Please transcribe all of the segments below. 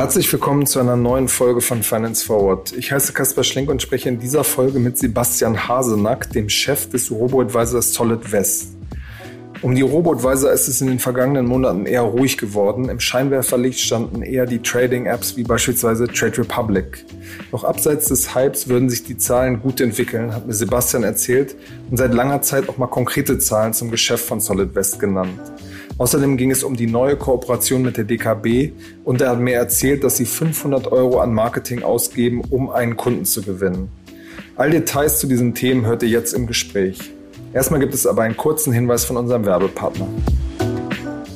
Herzlich willkommen zu einer neuen Folge von Finance Forward. Ich heiße Kaspar Schlenk und spreche in dieser Folge mit Sebastian Hasenack, dem Chef des Robo-Advisors Solid West. Um die Robo-Advisor ist es in den vergangenen Monaten eher ruhig geworden. Im Scheinwerferlicht standen eher die Trading-Apps wie beispielsweise Trade Republic. Doch abseits des Hypes würden sich die Zahlen gut entwickeln, hat mir Sebastian erzählt und seit langer Zeit auch mal konkrete Zahlen zum Geschäft von Solid West genannt. Außerdem ging es um die neue Kooperation mit der DKB und er hat mir erzählt, dass sie 500 Euro an Marketing ausgeben, um einen Kunden zu gewinnen. All Details zu diesen Themen hört ihr jetzt im Gespräch. Erstmal gibt es aber einen kurzen Hinweis von unserem Werbepartner.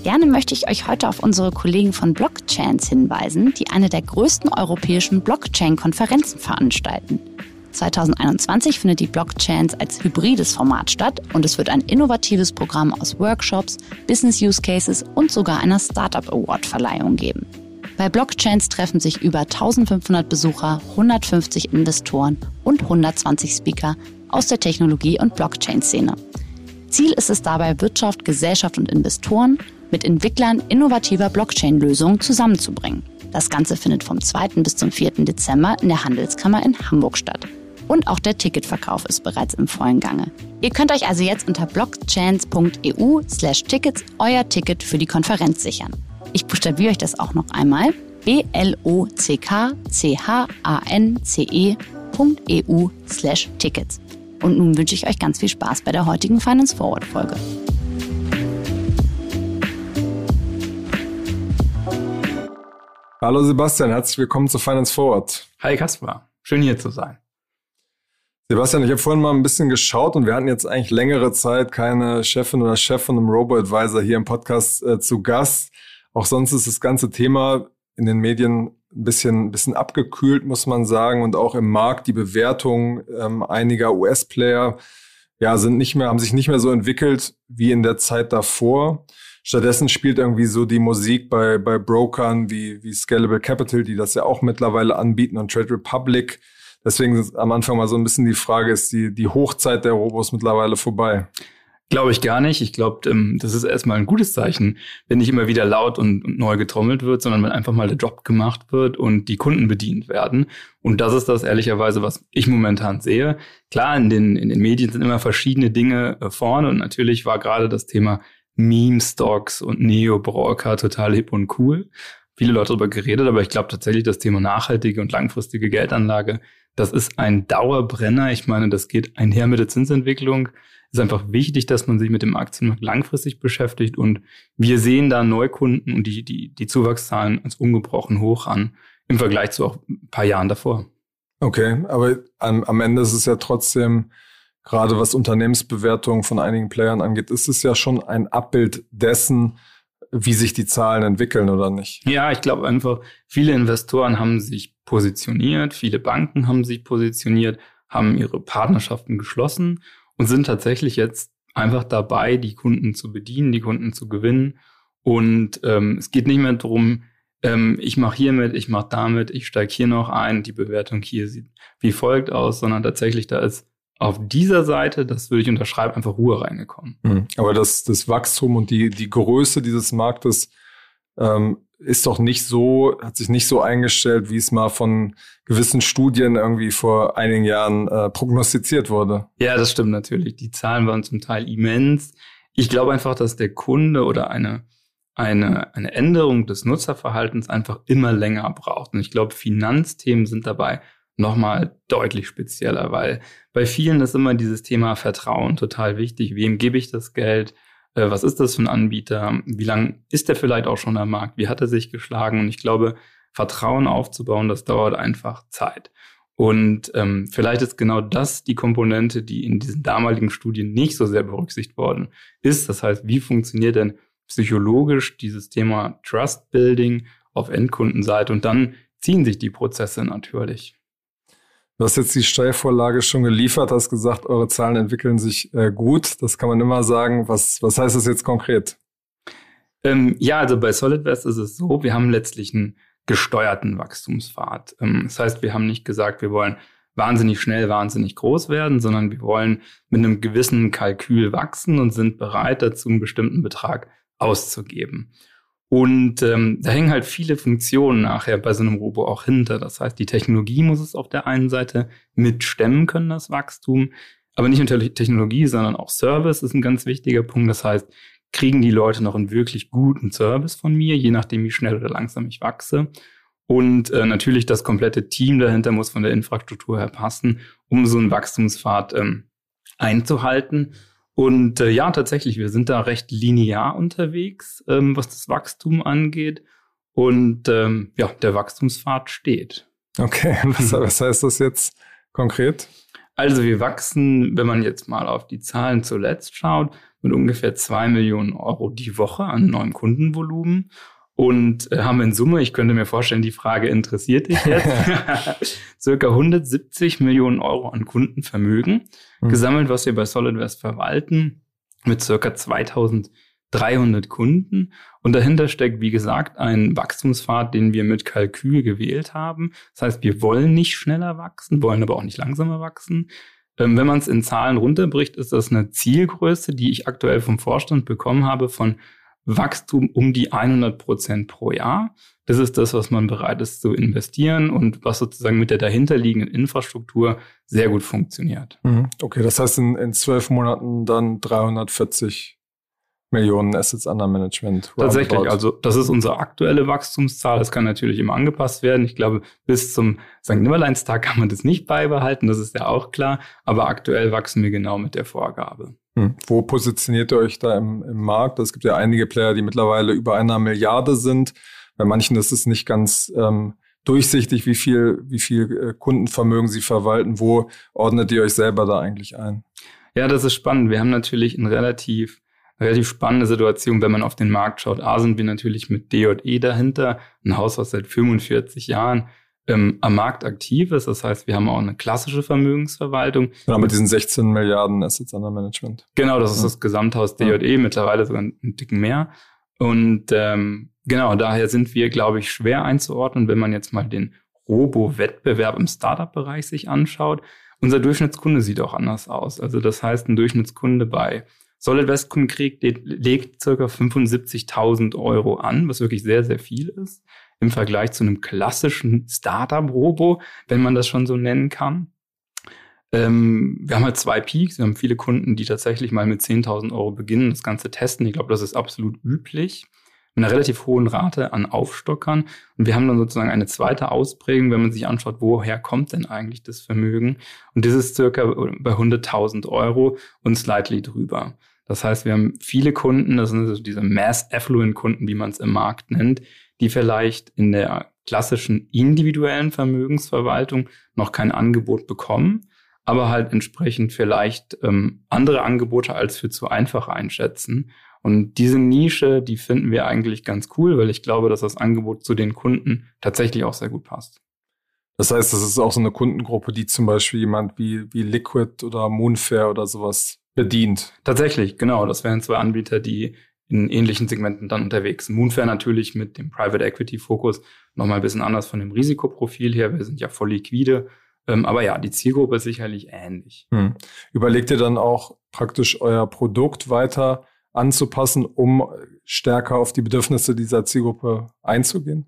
Gerne möchte ich euch heute auf unsere Kollegen von Blockchains hinweisen, die eine der größten europäischen Blockchain-Konferenzen veranstalten. 2021 findet die Blockchains als hybrides Format statt und es wird ein innovatives Programm aus Workshops, Business Use Cases und sogar einer Startup Award Verleihung geben. Bei Blockchains treffen sich über 1500 Besucher, 150 Investoren und 120 Speaker aus der Technologie- und Blockchain-Szene. Ziel ist es dabei, Wirtschaft, Gesellschaft und Investoren mit Entwicklern innovativer Blockchain-Lösungen zusammenzubringen. Das Ganze findet vom 2. bis zum 4. Dezember in der Handelskammer in Hamburg statt. Und auch der Ticketverkauf ist bereits im vollen Gange. Ihr könnt euch also jetzt unter blockchance.eu slash tickets euer Ticket für die Konferenz sichern. Ich buchstabiere euch das auch noch einmal. b-l-o-c-k-c-h-a-n-c-e.eu slash tickets. Und nun wünsche ich euch ganz viel Spaß bei der heutigen Finance Forward Folge. Hallo Sebastian, herzlich willkommen zu Finance Forward. Hi Kaspar, schön hier zu sein. Sebastian, ich habe vorhin mal ein bisschen geschaut und wir hatten jetzt eigentlich längere Zeit keine Chefin oder Chef von einem Robo-Advisor hier im Podcast äh, zu Gast. Auch sonst ist das ganze Thema in den Medien ein bisschen, bisschen abgekühlt, muss man sagen. Und auch im Markt die Bewertung ähm, einiger US-Player ja, sind nicht mehr, haben sich nicht mehr so entwickelt wie in der Zeit davor. Stattdessen spielt irgendwie so die Musik bei, bei Brokern wie, wie Scalable Capital, die das ja auch mittlerweile anbieten und Trade Republic Deswegen am Anfang mal so ein bisschen die Frage, ist die, die Hochzeit der Robos mittlerweile vorbei? Glaube ich gar nicht. Ich glaube, ähm, das ist erstmal ein gutes Zeichen, wenn nicht immer wieder laut und, neu getrommelt wird, sondern wenn einfach mal der Job gemacht wird und die Kunden bedient werden. Und das ist das ehrlicherweise, was ich momentan sehe. Klar, in den, in den Medien sind immer verschiedene Dinge äh, vorne und natürlich war gerade das Thema Meme-Stocks und Neo-Broker total hip und cool. Viele Leute darüber geredet, aber ich glaube tatsächlich, das Thema nachhaltige und langfristige Geldanlage das ist ein Dauerbrenner. Ich meine, das geht einher mit der Zinsentwicklung. Es ist einfach wichtig, dass man sich mit dem Aktienmarkt langfristig beschäftigt und wir sehen da Neukunden und die, die, die Zuwachszahlen als ungebrochen hoch an im Vergleich zu auch ein paar Jahren davor. Okay, aber am, am Ende ist es ja trotzdem, gerade was Unternehmensbewertungen von einigen Playern angeht, ist es ja schon ein Abbild dessen, wie sich die Zahlen entwickeln oder nicht. Ja, ich glaube einfach, viele Investoren haben sich positioniert, viele Banken haben sich positioniert, haben ihre Partnerschaften geschlossen und sind tatsächlich jetzt einfach dabei, die Kunden zu bedienen, die Kunden zu gewinnen. Und ähm, es geht nicht mehr darum, ähm, ich mache hier mit, ich mache damit, ich steige hier noch ein, die Bewertung hier sieht wie folgt aus, sondern tatsächlich da ist auf dieser Seite, das würde ich unterschreiben, einfach Ruhe reingekommen. Mhm. Aber das, das Wachstum und die, die Größe dieses Marktes ähm, ist doch nicht so, hat sich nicht so eingestellt, wie es mal von gewissen Studien irgendwie vor einigen Jahren äh, prognostiziert wurde. Ja, das stimmt natürlich. Die Zahlen waren zum Teil immens. Ich glaube einfach, dass der Kunde oder eine, eine, eine Änderung des Nutzerverhaltens einfach immer länger braucht. Und ich glaube, Finanzthemen sind dabei nochmal deutlich spezieller, weil bei vielen ist immer dieses Thema Vertrauen total wichtig. Wem gebe ich das Geld? Äh, was ist das für ein Anbieter? Wie lange ist der vielleicht auch schon am Markt? Wie hat er sich geschlagen? Und ich glaube, Vertrauen aufzubauen, das dauert einfach Zeit. Und ähm, vielleicht ist genau das die Komponente, die in diesen damaligen Studien nicht so sehr berücksichtigt worden ist. Das heißt, wie funktioniert denn psychologisch dieses Thema Trust Building auf Endkundenseite? Und dann ziehen sich die Prozesse natürlich. Du hast jetzt die Steuervorlage schon geliefert, hast gesagt, eure Zahlen entwickeln sich äh, gut. Das kann man immer sagen. Was, was heißt das jetzt konkret? Ähm, ja, also bei SolidWest ist es so, wir haben letztlich einen gesteuerten Wachstumspfad. Ähm, das heißt, wir haben nicht gesagt, wir wollen wahnsinnig schnell, wahnsinnig groß werden, sondern wir wollen mit einem gewissen Kalkül wachsen und sind bereit dazu, einen bestimmten Betrag auszugeben. Und ähm, da hängen halt viele Funktionen nachher bei so einem Robo auch hinter. Das heißt, die Technologie muss es auf der einen Seite mitstemmen können, das Wachstum. Aber nicht nur Technologie, sondern auch Service ist ein ganz wichtiger Punkt. Das heißt, kriegen die Leute noch einen wirklich guten Service von mir, je nachdem, wie schnell oder langsam ich wachse. Und äh, natürlich das komplette Team dahinter muss von der Infrastruktur her passen, um so einen Wachstumspfad ähm, einzuhalten. Und äh, ja, tatsächlich, wir sind da recht linear unterwegs, ähm, was das Wachstum angeht. Und ähm, ja, der Wachstumspfad steht. Okay, was, was heißt das jetzt konkret? Also wir wachsen, wenn man jetzt mal auf die Zahlen zuletzt schaut, mit ungefähr zwei Millionen Euro die Woche an neuem Kundenvolumen und äh, haben in Summe, ich könnte mir vorstellen, die Frage interessiert dich jetzt, circa 170 Millionen Euro an Kundenvermögen mhm. gesammelt, was wir bei SolidWest verwalten, mit circa 2300 Kunden. Und dahinter steckt, wie gesagt, ein Wachstumspfad, den wir mit Kalkül gewählt haben. Das heißt, wir wollen nicht schneller wachsen, wollen aber auch nicht langsamer wachsen. Ähm, wenn man es in Zahlen runterbricht, ist das eine Zielgröße, die ich aktuell vom Vorstand bekommen habe von Wachstum um die 100 Prozent pro Jahr. Das ist das, was man bereit ist zu investieren und was sozusagen mit der dahinterliegenden Infrastruktur sehr gut funktioniert. Mhm. Okay, das heißt in, in zwölf Monaten dann 340 Millionen Assets under Management. Tatsächlich, also das ist unsere aktuelle Wachstumszahl. Das kann natürlich immer angepasst werden. Ich glaube, bis zum St. Nimmerleinstag kann man das nicht beibehalten, das ist ja auch klar. Aber aktuell wachsen wir genau mit der Vorgabe. Hm. Wo positioniert ihr euch da im, im Markt? Es gibt ja einige Player, die mittlerweile über einer Milliarde sind. Bei manchen ist es nicht ganz ähm, durchsichtig, wie viel, wie viel äh, Kundenvermögen sie verwalten. Wo ordnet ihr euch selber da eigentlich ein? Ja, das ist spannend. Wir haben natürlich ein relativ relativ spannende Situation, wenn man auf den Markt schaut. A sind wir natürlich mit DJE dahinter, ein Haus, was seit 45 Jahren ähm, am Markt aktiv ist. Das heißt, wir haben auch eine klassische Vermögensverwaltung. Genau, mit diesen 16 Milliarden Assets under Management. Genau, das ist das Gesamthaus DJE, ja. mittlerweile sogar einen Ticken mehr. Und ähm, genau, daher sind wir, glaube ich, schwer einzuordnen, wenn man jetzt mal den Robo-Wettbewerb im Startup-Bereich sich anschaut. Unser Durchschnittskunde sieht auch anders aus. Also das heißt, ein Durchschnittskunde bei Solid West konkret legt circa 75.000 Euro an, was wirklich sehr, sehr viel ist im Vergleich zu einem klassischen Startup-Robo, wenn man das schon so nennen kann. Ähm, wir haben halt zwei Peaks. Wir haben viele Kunden, die tatsächlich mal mit 10.000 Euro beginnen, das Ganze testen. Ich glaube, das ist absolut üblich. Mit einer relativ hohen Rate an Aufstockern. Und wir haben dann sozusagen eine zweite Ausprägung, wenn man sich anschaut, woher kommt denn eigentlich das Vermögen? Und das ist circa bei 100.000 Euro und slightly drüber. Das heißt, wir haben viele Kunden, das sind also diese Mass Affluent Kunden, wie man es im Markt nennt, die vielleicht in der klassischen individuellen Vermögensverwaltung noch kein Angebot bekommen, aber halt entsprechend vielleicht ähm, andere Angebote als für zu einfach einschätzen. Und diese Nische, die finden wir eigentlich ganz cool, weil ich glaube, dass das Angebot zu den Kunden tatsächlich auch sehr gut passt. Das heißt, das ist auch so eine Kundengruppe, die zum Beispiel jemand wie, wie Liquid oder Moonfair oder sowas bedient. Tatsächlich, genau. Das wären zwei Anbieter, die in ähnlichen Segmenten dann unterwegs. Moonfair natürlich mit dem Private Equity Fokus nochmal ein bisschen anders von dem Risikoprofil her. Wir sind ja voll liquide. Ähm, aber ja, die Zielgruppe ist sicherlich ähnlich. Hm. Überlegt ihr dann auch praktisch euer Produkt weiter anzupassen, um stärker auf die Bedürfnisse dieser Zielgruppe einzugehen?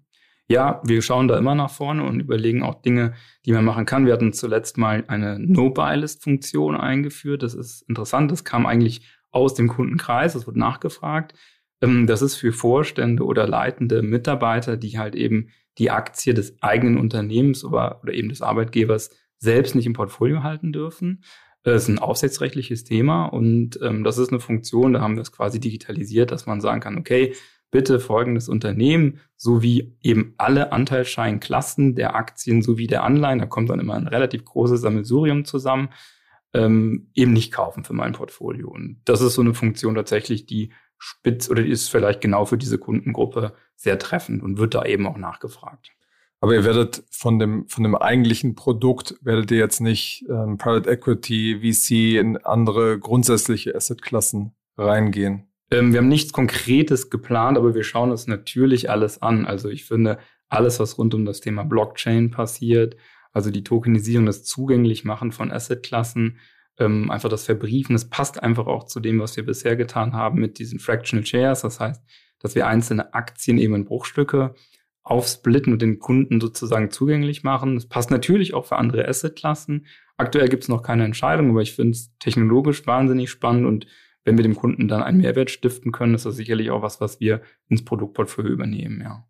Ja, wir schauen da immer nach vorne und überlegen auch Dinge, die man machen kann. Wir hatten zuletzt mal eine No-Buy-List-Funktion eingeführt. Das ist interessant. Das kam eigentlich aus dem Kundenkreis. Das wird nachgefragt. Ähm, das ist für Vorstände oder leitende Mitarbeiter, die halt eben die Aktie des eigenen Unternehmens oder, eben des Arbeitgebers selbst nicht im Portfolio halten dürfen. Das ist ein aufsichtsrechtliches Thema und ähm, das ist eine Funktion, da haben wir es quasi digitalisiert, dass man sagen kann, okay, bitte folgendes Unternehmen sowie eben alle Anteilscheinklassen der Aktien sowie der Anleihen, da kommt dann immer ein relativ großes Sammelsurium zusammen, ähm, eben nicht kaufen für mein Portfolio. Und das ist so eine Funktion tatsächlich, die spitz oder die ist vielleicht genau für diese Kundengruppe sehr treffend und wird da eben auch nachgefragt. Aber ihr werdet von dem, von dem eigentlichen Produkt, werdet ihr jetzt nicht ähm, Private Equity, VC in andere grundsätzliche Assetklassen reingehen? Ähm, wir haben nichts Konkretes geplant, aber wir schauen uns natürlich alles an. Also ich finde, alles, was rund um das Thema Blockchain passiert, Also die Tokenisierung, das Zugänglichmachen von Assetklassen, ähm, einfach das Verbriefen, das passt einfach auch zu dem, was wir bisher getan haben mit diesen Fractional Shares. Das heißt, dass wir einzelne Aktien eben in Bruchstücke aufsplitten und den Kunden sozusagen zugänglich machen. Das passt natürlich auch für andere Assetklassen. Aktuell gibt es noch keine Entscheidung, aber ich finde es technologisch wahnsinnig spannend und wenn wir dem Kunden dann einen Mehrwert stiften können, ist das sicherlich auch was, was wir ins Produktportfolio übernehmen, ja.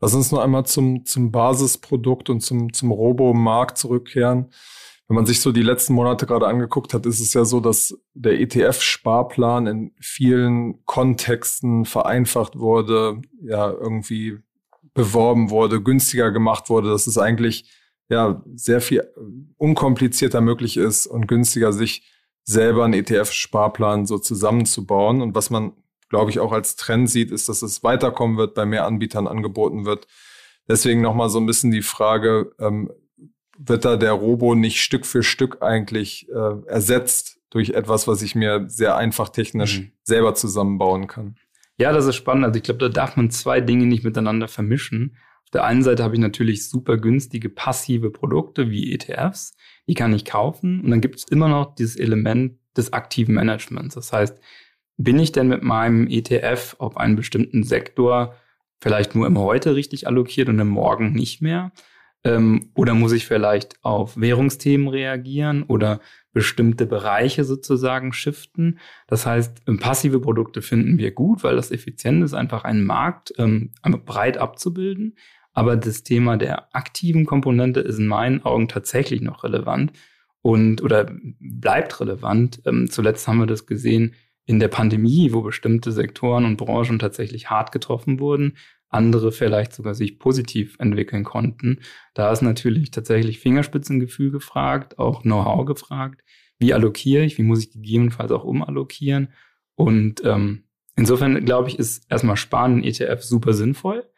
Lass uns noch einmal zum, zum Basisprodukt und zum, zum Robo-Markt zurückkehren. Wenn man sich so die letzten Monate gerade angeguckt hat, ist es ja so, dass der ETF-Sparplan in vielen Kontexten vereinfacht wurde, ja, irgendwie beworben wurde, günstiger gemacht wurde, dass es eigentlich ja sehr viel unkomplizierter möglich ist und günstiger sich selber einen ETF-Sparplan so zusammenzubauen. Und was man, glaube ich, auch als Trend sieht, ist, dass es weiterkommen wird, bei mehr Anbietern angeboten wird. Deswegen nochmal so ein bisschen die Frage, ähm, wird da der Robo nicht Stück für Stück eigentlich äh, ersetzt durch etwas, was ich mir sehr einfach technisch mhm. selber zusammenbauen kann? Ja, das ist spannend. Also ich glaube, da darf man zwei Dinge nicht miteinander vermischen. Auf der einen Seite habe ich natürlich super günstige passive Produkte wie ETFs, die kann ich kaufen. Und dann gibt es immer noch dieses Element des aktiven Managements. Das heißt, bin ich denn mit meinem ETF auf einen bestimmten Sektor vielleicht nur im Heute richtig allokiert und im Morgen nicht mehr? Ähm, oder muss ich vielleicht auf Währungsthemen reagieren oder bestimmte Bereiche sozusagen shiften? Das heißt, ähm, passive Produkte finden wir gut, weil das effizient ist, einfach einen Markt ähm, breit abzubilden. Aber das Thema der aktiven Komponente ist in meinen Augen tatsächlich noch relevant und oder bleibt relevant. Ähm, zuletzt haben wir das gesehen in der Pandemie, wo bestimmte Sektoren und Branchen tatsächlich hart getroffen wurden, andere vielleicht sogar sich positiv entwickeln konnten. Da ist natürlich tatsächlich Fingerspitzengefühl gefragt, auch Know-how gefragt. Wie allokiere ich? Wie muss ich gegebenenfalls auch umallokieren? Und ähm, insofern glaube ich, ist erstmal Sparen in ETF super sinnvoll.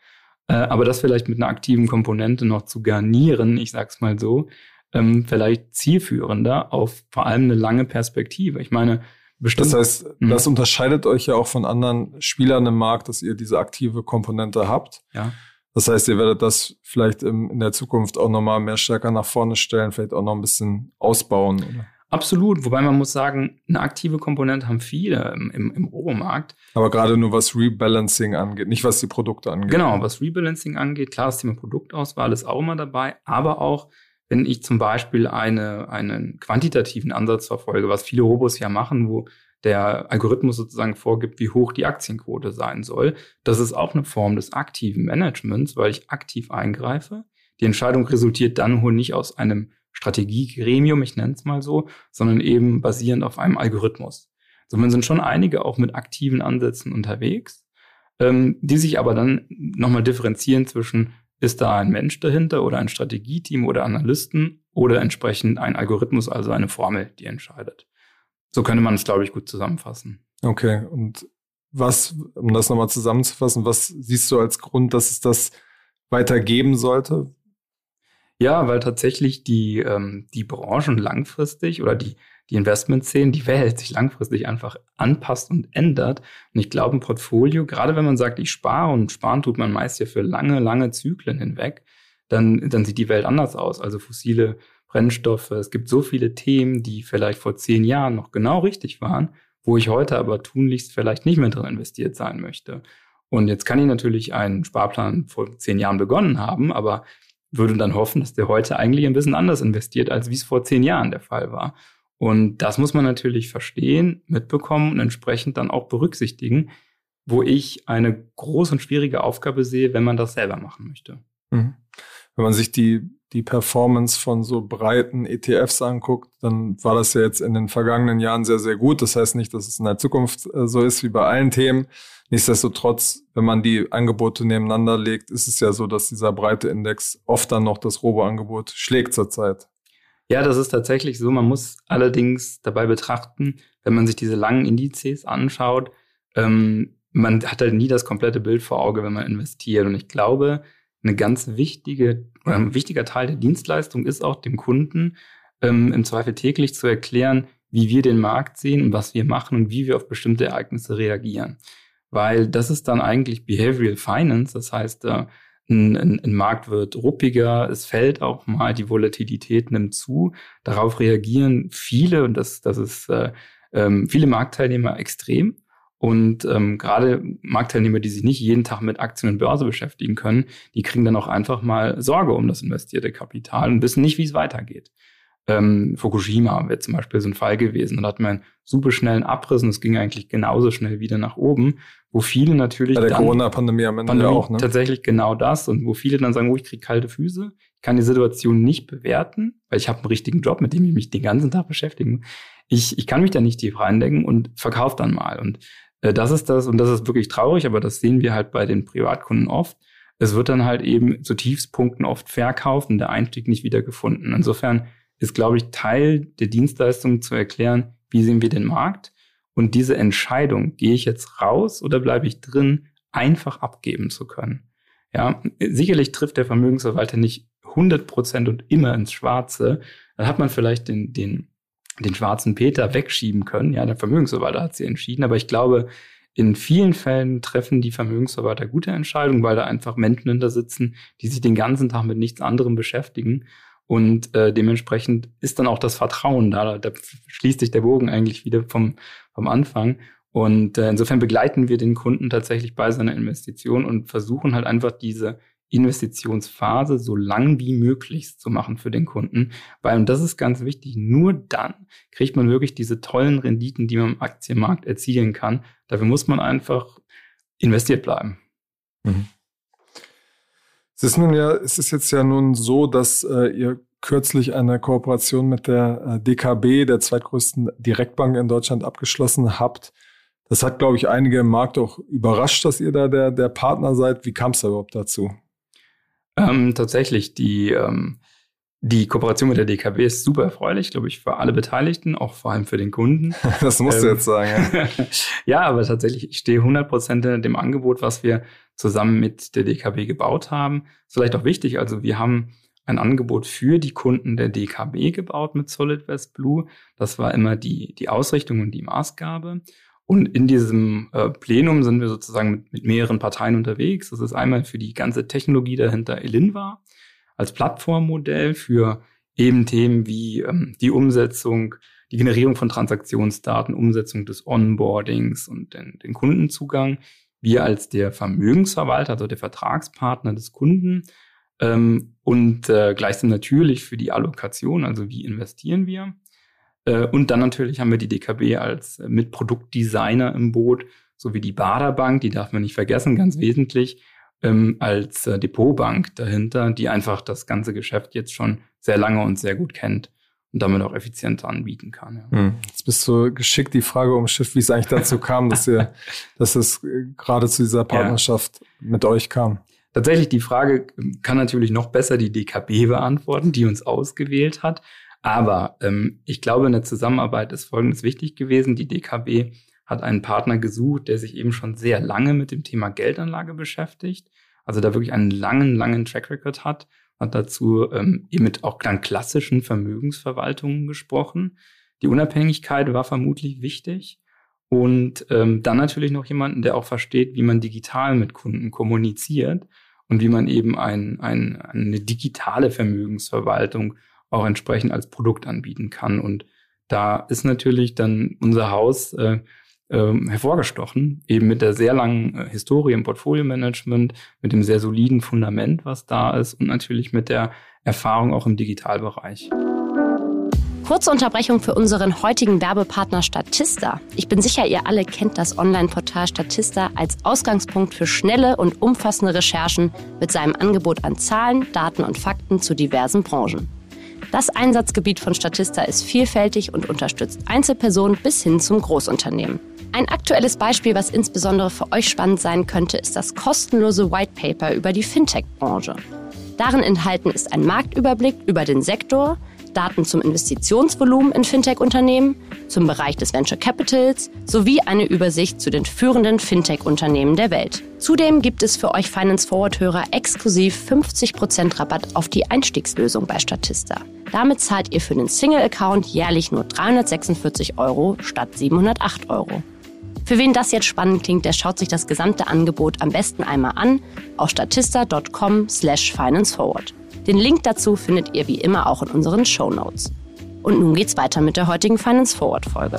Äh, aber das vielleicht mit einer aktiven Komponente noch zu garnieren, ich sag's mal so, ähm, vielleicht zielführender auf vor allem eine lange Perspektive. Ich meine, bestimmt. Das heißt, mh. das unterscheidet euch ja auch von anderen Spielern im Markt, dass ihr diese aktive Komponente habt. Ja. Das heißt, ihr werdet das vielleicht in der Zukunft auch nochmal mehr stärker nach vorne stellen, vielleicht auch noch ein bisschen ausbauen. Oder? Absolut, wobei man muss sagen, eine aktive Komponente haben viele im, im, im Rohmarkt. Aber gerade nur was Rebalancing angeht, nicht was die Produkte angeht. Genau, was Rebalancing angeht, klar, das Thema Produktauswahl ist auch immer dabei, aber auch, wenn ich zum Beispiel eine, einen quantitativen Ansatz verfolge, was viele Robos ja machen, wo der Algorithmus sozusagen vorgibt, wie hoch die Aktienquote sein soll. Das ist auch eine Form des aktiven Managements, weil ich aktiv eingreife. Die Entscheidung resultiert dann wohl nicht aus einem Strategiegremium, ich nenne es mal so, sondern eben basierend auf einem Algorithmus. Somit sind schon einige auch mit aktiven Ansätzen unterwegs, ähm, die sich aber dann nochmal differenzieren zwischen, ist da ein Mensch dahinter oder ein Strategieteam oder Analysten oder entsprechend ein Algorithmus, also eine Formel, die entscheidet. So könnte man es, glaube ich, gut zusammenfassen. Okay, und was, um das nochmal zusammenzufassen, was siehst du als Grund, dass es das weitergeben sollte? Ja, weil tatsächlich die, ähm, die Branchen langfristig oder die, die Investmentszenen, die Welt sich langfristig einfach anpasst und ändert. Und ich glaube, ein Portfolio, gerade wenn man sagt, ich spare und sparen tut man meist ja für lange, lange Zyklen hinweg, dann, dann sieht die Welt anders aus. Also fossile Brennstoffe. Es gibt so viele Themen, die vielleicht vor zehn Jahren noch genau richtig waren, wo ich heute aber tunlichst vielleicht nicht mehr drin investiert sein möchte. Und jetzt kann ich natürlich einen Sparplan vor zehn Jahren begonnen haben, aber würde dann hoffen, dass der heute eigentlich ein bisschen anders investiert, als wie es vor zehn Jahren der Fall war. Und das muss man natürlich verstehen, mitbekommen und entsprechend dann auch berücksichtigen, wo ich eine große und schwierige Aufgabe sehe, wenn man das selber machen möchte. Mhm. Wenn man sich die, die Performance von so breiten ETFs anguckt, dann war das ja jetzt in den vergangenen Jahren sehr, sehr gut. Das heißt nicht, dass es in der Zukunft äh, so ist wie bei allen Themen. Nichtsdestotrotz, wenn man die Angebote nebeneinander legt, ist es ja so, dass dieser breite Index oft dann noch das Robo-Angebot schlägt zurzeit. Ja, das ist tatsächlich so. Man muss allerdings dabei betrachten, wenn man sich diese langen Indizes anschaut, ähm, man hat halt nie das komplette Bild vor Auge, wenn man investiert. Und ich glaube, eine ganz wichtige oder ein wichtiger Teil der Dienstleistung ist auch dem Kunden ähm, im Zweifel täglich zu erklären, wie wir den Markt sehen und was wir machen und wie wir auf bestimmte Ereignisse reagieren weil das ist dann eigentlich Behavioral Finance. Das heißt, äh, ein, ein, ein Markt wird ruppiger, es fällt auch mal, die Volatilität nimmt zu. Darauf reagieren viele, und das, das ist äh, ähm, viele Marktteilnehmer extrem. Und ähm, gerade Marktteilnehmer, die sich nicht jeden Tag mit Aktien und Börse beschäftigen können, die kriegen dann auch einfach mal Sorge um das investierte Kapital und wissen nicht, wie es weitergeht. Ähm, Fukushima wäre zum Beispiel so ein Fall gewesen. Da hat man einen super schnellen Abriss und es ging eigentlich genauso schnell wieder nach oben, wo viele natürlich. Bei der Corona-Pandemie am Ende Pandemie auch, ne? Tatsächlich genau das und wo viele dann sagen, oh, ich kriege kalte Füße, ich kann die Situation nicht bewerten, weil ich habe einen richtigen Job, mit dem ich mich den ganzen Tag beschäftigen. Ich, ich kann mich da nicht tief reindenken und verkaufe dann mal. Und äh, das ist das, und das ist wirklich traurig, aber das sehen wir halt bei den Privatkunden oft. Es wird dann halt eben zu Tiefspunkten oft verkauft und der Einstieg nicht wieder gefunden. Insofern ist, glaube ich, Teil der Dienstleistung zu erklären, wie sehen wir den Markt und diese Entscheidung, gehe ich jetzt raus oder bleibe ich drin, einfach abgeben zu können. Ja, sicherlich trifft der Vermögensverwalter nicht 100 Prozent und immer ins Schwarze. Dann hat man vielleicht den, den, den schwarzen Peter wegschieben können. Ja, der Vermögensverwalter hat sie entschieden. Aber ich glaube, in vielen Fällen treffen die Vermögensverwalter gute Entscheidungen, weil da einfach Menschen hinter sitzen, die sich den ganzen Tag mit nichts anderem beschäftigen und äh, dementsprechend ist dann auch das Vertrauen da. Da schließt sich der Bogen eigentlich wieder vom, vom Anfang. Und äh, insofern begleiten wir den Kunden tatsächlich bei seiner Investition und versuchen halt einfach diese Investitionsphase so lang wie möglich zu machen für den Kunden. Weil, und das ist ganz wichtig, nur dann kriegt man wirklich diese tollen Renditen, die man im Aktienmarkt erzielen kann. Dafür muss man einfach investiert bleiben. Mhm. Es ist nun ja, es ist jetzt ja nun so, dass äh, ihr kürzlich eine Kooperation mit der äh, DKB, der zweitgrößten Direktbank in Deutschland, abgeschlossen habt. Das hat, glaube ich, einige im Markt auch überrascht, dass ihr da der, der Partner seid. Wie kam es da überhaupt dazu? Ähm, tatsächlich, die, ähm, die Kooperation mit der DKB ist super erfreulich, glaube ich, für alle Beteiligten, auch vor allem für den Kunden. das musst ähm, du jetzt sagen. Ja. ja, aber tatsächlich, ich stehe 100 Prozent in dem Angebot, was wir zusammen mit der DKB gebaut haben. Ist vielleicht auch wichtig, also wir haben ein Angebot für die Kunden der DKB gebaut mit Solid West Blue. Das war immer die, die Ausrichtung und die Maßgabe. Und in diesem äh, Plenum sind wir sozusagen mit, mit mehreren Parteien unterwegs. Das ist einmal für die ganze Technologie dahinter Elinva als Plattformmodell für eben Themen wie ähm, die Umsetzung, die Generierung von Transaktionsdaten, Umsetzung des Onboardings und den, den Kundenzugang wir als der Vermögensverwalter, also der Vertragspartner des Kunden ähm, und äh, gleichsam natürlich für die Allokation, also wie investieren wir. Äh, und dann natürlich haben wir die DKB als äh, Mitproduktdesigner im Boot, sowie die Baderbank, die darf man nicht vergessen, ganz wesentlich, ähm, als äh, Depotbank dahinter, die einfach das ganze Geschäft jetzt schon sehr lange und sehr gut kennt und damit auch effizienter anbieten kann. Ja. Hm. Jetzt bist du geschickt die Frage umschifft, wie es eigentlich dazu kam, dass ihr, dass es äh, gerade zu dieser Partnerschaft ja. mit euch kam. Tatsächlich, die Frage kann natürlich noch besser die DKB beantworten, die uns ausgewählt hat. Aber ähm, ich glaube, in der Zusammenarbeit ist Folgendes wichtig gewesen. Die DKB hat einen Partner gesucht, der sich eben schon sehr lange mit dem Thema Geldanlage beschäftigt. Also da wirklich einen langen, langen Track Record hat hat dazu ähm, eben mit auch dann klassischen Vermögensverwaltungen gesprochen. Die Unabhängigkeit war vermutlich wichtig. Und ähm, dann natürlich noch jemanden, der auch versteht, wie man digital mit Kunden kommuniziert und wie man eben ein, ein, eine digitale Vermögensverwaltung auch entsprechend als Produkt anbieten kann. Und da ist natürlich dann unser Haus äh, ähm, hervorgestochen, eben mit der sehr langen äh, Historie im Portfolio-Management, mit dem sehr soliden Fundament, was da ist und natürlich mit der Erfahrung auch im Digitalbereich. Kurze Unterbrechung für unseren heutigen Werbepartner Statista. Ich bin sicher, ihr alle kennt das Online-Portal Statista als Ausgangspunkt für schnelle und umfassende Recherchen mit seinem Angebot an Zahlen, Daten und Fakten zu diversen Branchen. Das Einsatzgebiet von Statista ist vielfältig und unterstützt Einzelpersonen bis hin zum Großunternehmen. Ein aktuelles Beispiel, was insbesondere für euch spannend sein könnte, ist das kostenlose White Paper über die Fintech-Branche. Darin enthalten ist ein Marktüberblick über den Sektor, Daten zum Investitionsvolumen in Fintech-Unternehmen, zum Bereich des Venture Capitals sowie eine Übersicht zu den führenden Fintech-Unternehmen der Welt. Zudem gibt es für euch Finance Forward-Hörer exklusiv 50% Rabatt auf die Einstiegslösung bei Statista. Damit zahlt ihr für den Single-Account jährlich nur 346 Euro statt 708 Euro. Für wen das jetzt spannend klingt, der schaut sich das gesamte Angebot am besten einmal an auf statista.com slash financeforward. Den Link dazu findet ihr wie immer auch in unseren Show Notes. Und nun geht's weiter mit der heutigen Finance Forward Folge.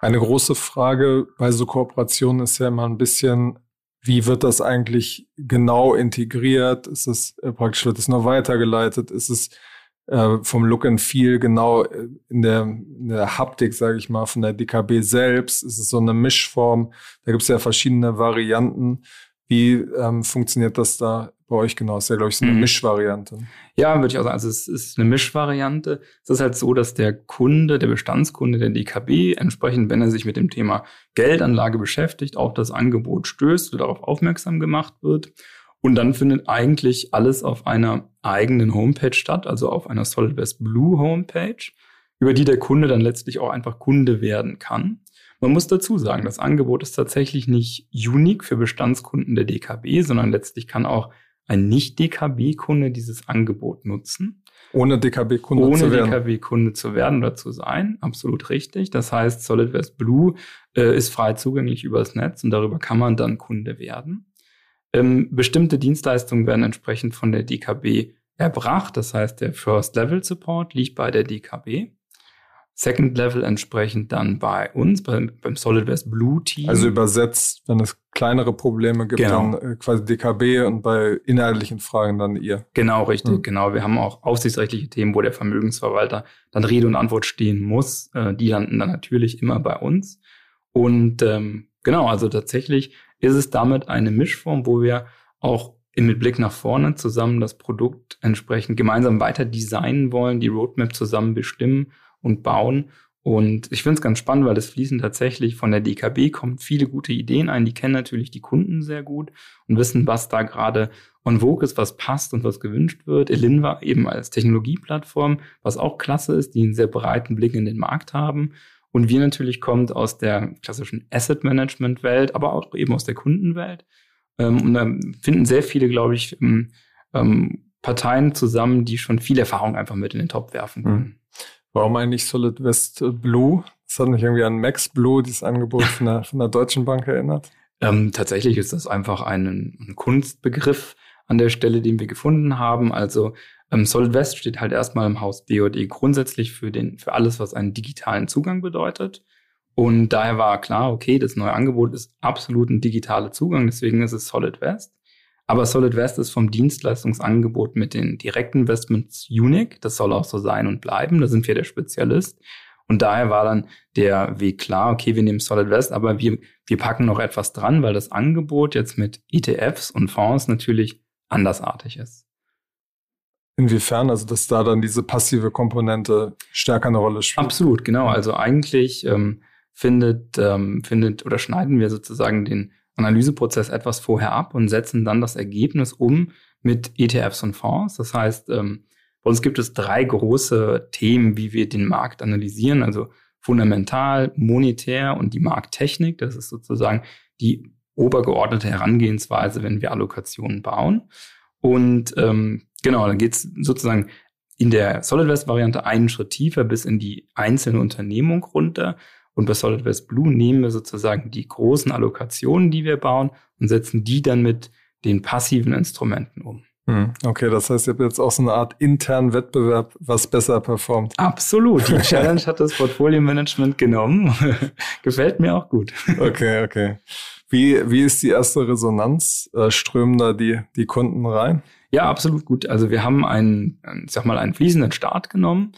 Eine große Frage bei so Kooperationen ist ja immer ein bisschen, wie wird das eigentlich genau integriert? Ist es äh, praktisch, wird es nur weitergeleitet? Ist es äh, vom Look and Feel genau äh, in der, in der Haptik, sage ich mal, von der DKB selbst? Ist es so eine Mischform? Da gibt es ja verschiedene Varianten. Wie ähm, funktioniert das da bei euch genau? Ist ja, glaube ich, so eine mhm. Mischvariante. Ja, würde ich auch sagen. Also es ist eine Mischvariante. Es ist halt so, dass der Kunde, der Bestandskunde der DKB, entsprechend, wenn er sich mit dem Thema Geldanlage beschäftigt, auf das Angebot stößt oder darauf aufmerksam gemacht wird. Und dann findet eigentlich alles auf einer eigenen Homepage statt, also auf einer SolidWest Blue Homepage, über die der Kunde dann letztlich auch einfach Kunde werden kann. Man muss dazu sagen, das Angebot ist tatsächlich nicht unique für Bestandskunden der DKB, sondern letztlich kann auch ein Nicht-DKB-Kunde dieses Angebot nutzen. Ohne DKB-Kunde zu werden. Ohne DKB-Kunde zu werden oder zu sein. Absolut richtig. Das heißt, SolidWest Blue äh, ist frei zugänglich übers Netz und darüber kann man dann Kunde werden. Ähm, bestimmte Dienstleistungen werden entsprechend von der DKB erbracht. Das heißt, der First Level Support liegt bei der DKB. Second Level entsprechend dann bei uns, beim, beim SolidWest Blue Team. Also übersetzt, wenn es kleinere Probleme gibt, genau. dann äh, quasi DKB und bei inhaltlichen Fragen dann ihr. Genau, richtig, mhm. genau. Wir haben auch aufsichtsrechtliche Themen, wo der Vermögensverwalter dann Rede und Antwort stehen muss. Äh, die landen dann natürlich immer bei uns. Und ähm, genau, also tatsächlich ist es damit eine Mischform, wo wir auch mit Blick nach vorne zusammen das Produkt entsprechend gemeinsam weiter designen wollen, die Roadmap zusammen bestimmen und bauen. Und ich finde es ganz spannend, weil es fließen tatsächlich von der DKB kommen viele gute Ideen ein. Die kennen natürlich die Kunden sehr gut und wissen, was da gerade on vogue ist, was passt und was gewünscht wird. Elinva eben als Technologieplattform, was auch klasse ist, die einen sehr breiten Blick in den Markt haben. Und wir natürlich kommt aus der klassischen Asset Management Welt, aber auch eben aus der Kundenwelt. Ähm, und da finden sehr viele, glaube ich, ähm, ähm, Parteien zusammen, die schon viel Erfahrung einfach mit in den Top werfen können. Mhm. Warum eigentlich Solid West Blue? Das hat mich irgendwie an Max Blue, dieses Angebot von der, von der Deutschen Bank erinnert. Ähm, tatsächlich ist das einfach ein, ein, Kunstbegriff an der Stelle, den wir gefunden haben. Also ähm, Solid West steht halt erstmal im Haus BOD grundsätzlich für, den, für alles, was einen digitalen Zugang bedeutet. Und daher war klar, okay, das neue Angebot ist absolut ein digitaler Zugang, deswegen ist es Solid West. Aber Solid West ist vom Dienstleistungsangebot mit den Direktinvestments unique. Das soll auch so sein und bleiben. Da sind wir der Spezialist. Und daher war dann der Weg klar, okay, wir nehmen Solid West, aber wir, wir packen noch etwas dran, weil das Angebot jetzt mit ETFs und Fonds natürlich andersartig ist. Inwiefern, also dass da dann diese passive Komponente stärker eine Rolle spielt? Absolut, genau. Also eigentlich ähm, findet, ähm, findet oder schneiden wir sozusagen den Analyseprozess etwas vorher ab und setzen dann das Ergebnis um mit ETFs und Fonds. Das heißt, ähm, bei uns gibt es drei große Themen, wie wir den Markt analysieren. Also fundamental, monetär und die Markttechnik. Das ist sozusagen die obergeordnete Herangehensweise, wenn wir Allokationen bauen. Und ähm, genau, dann geht es sozusagen in der SolidWest-Variante einen Schritt tiefer bis in die einzelne Unternehmung runter. Und bei SolidWest Blue nehmen wir sozusagen die großen Allokationen, die wir bauen, und setzen die dann mit den passiven Instrumenten um. Hm, okay, das heißt, ihr habt jetzt auch so eine Art internen Wettbewerb, was besser performt. Absolut. Die Challenge hat das Portfolio-Management genommen. Gefällt mir auch gut. Okay, okay. Wie, wie ist die erste Resonanz? Äh, strömen da die, die Kunden rein? Ja, absolut gut. Also wir haben einen, ich sag mal, einen fließenden Start genommen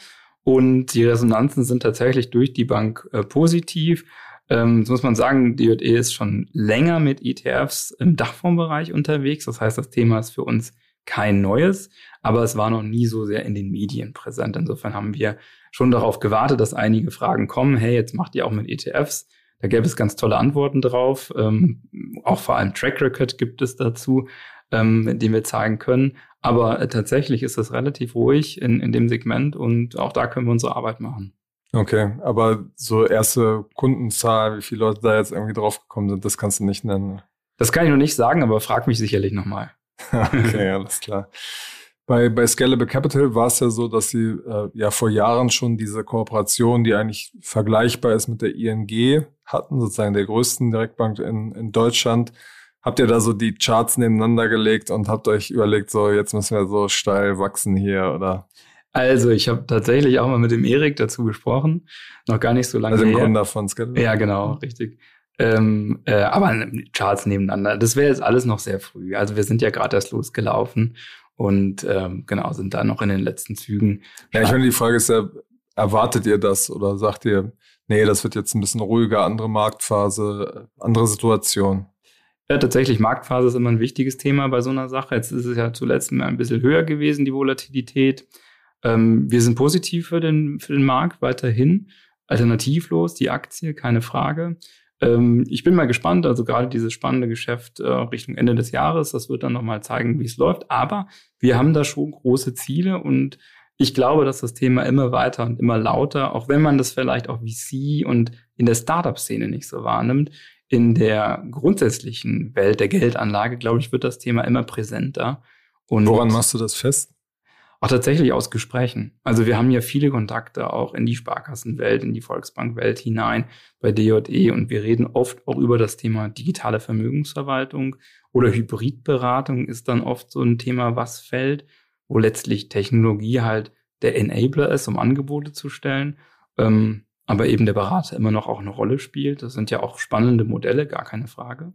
und die Resonanzen sind tatsächlich durch die Bank äh, positiv. Ähm, so muss man sagen, die JE ist schon länger mit ETFs im Dachfondsbereich unterwegs. Das heißt, das Thema ist für uns kein neues, aber es war noch nie so sehr in den Medien präsent. Insofern haben wir schon darauf gewartet, dass einige Fragen kommen. Hey, jetzt macht ihr auch mit ETFs. Da gäbe es ganz tolle Antworten drauf. Ähm, auch vor allem Track Record gibt es dazu, ähm, den wir zeigen können. Aber äh, tatsächlich ist es relativ ruhig in, in dem Segment und auch da können wir unsere Arbeit machen. Okay, aber so erste Kundenzahl, wie viele Leute da jetzt irgendwie draufgekommen sind, das kannst du nicht nennen. Das kann ich noch nicht sagen, aber frag mich sicherlich nochmal. okay, alles klar. Bei, bei Scalable Capital war es ja so, dass sie äh, ja vor Jahren schon diese Kooperation, die eigentlich vergleichbar ist mit der ING, hatten, sozusagen der größten Direktbank in, in Deutschland. Habt ihr da so die Charts nebeneinander gelegt und habt euch überlegt, so jetzt müssen wir so steil wachsen hier oder? Also ich habe tatsächlich auch mal mit dem Erik dazu gesprochen, noch gar nicht so lange also her. Also Gründer von Scalable. Ja, genau, richtig. Ähm, äh, aber Charts nebeneinander, das wäre jetzt alles noch sehr früh. Also wir sind ja gerade erst losgelaufen und ähm, genau, sind da noch in den letzten Zügen. Ja, ich meine, die Frage ist ja, erwartet ihr das oder sagt ihr, nee, das wird jetzt ein bisschen ruhiger, andere Marktphase, andere Situation? Ja, tatsächlich, Marktphase ist immer ein wichtiges Thema bei so einer Sache. Jetzt ist es ja zuletzt ein bisschen höher gewesen, die Volatilität. Ähm, wir sind positiv für den, für den Markt weiterhin. Alternativlos, die Aktie, keine Frage. Ähm, ich bin mal gespannt, also gerade dieses spannende Geschäft äh, Richtung Ende des Jahres, das wird dann nochmal zeigen, wie es läuft. Aber wir haben da schon große Ziele und ich glaube, dass das Thema immer weiter und immer lauter, auch wenn man das vielleicht auch VC und in der Startup-Szene nicht so wahrnimmt, in der grundsätzlichen Welt der Geldanlage, glaube ich, wird das Thema immer präsenter. Und Woran machst du das fest? Auch tatsächlich aus Gesprächen. Also wir haben ja viele Kontakte auch in die Sparkassenwelt, in die Volksbankwelt hinein bei DJE und wir reden oft auch über das Thema digitale Vermögensverwaltung oder Hybridberatung ist dann oft so ein Thema, was fällt, wo letztlich Technologie halt der Enabler ist, um Angebote zu stellen, ähm, aber eben der Berater immer noch auch eine Rolle spielt. Das sind ja auch spannende Modelle, gar keine Frage.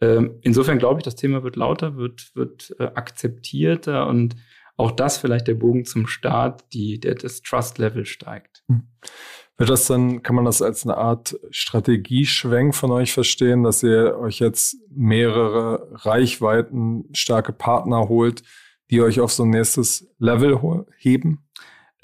Ähm, insofern glaube ich, das Thema wird lauter, wird, wird äh, akzeptierter und auch das vielleicht der Bogen zum Start, die, der, das Trust-Level steigt. Hm. Wird das dann, kann man das als eine Art Strategieschwenk von euch verstehen, dass ihr euch jetzt mehrere Reichweiten starke Partner holt, die euch auf so ein nächstes Level heben?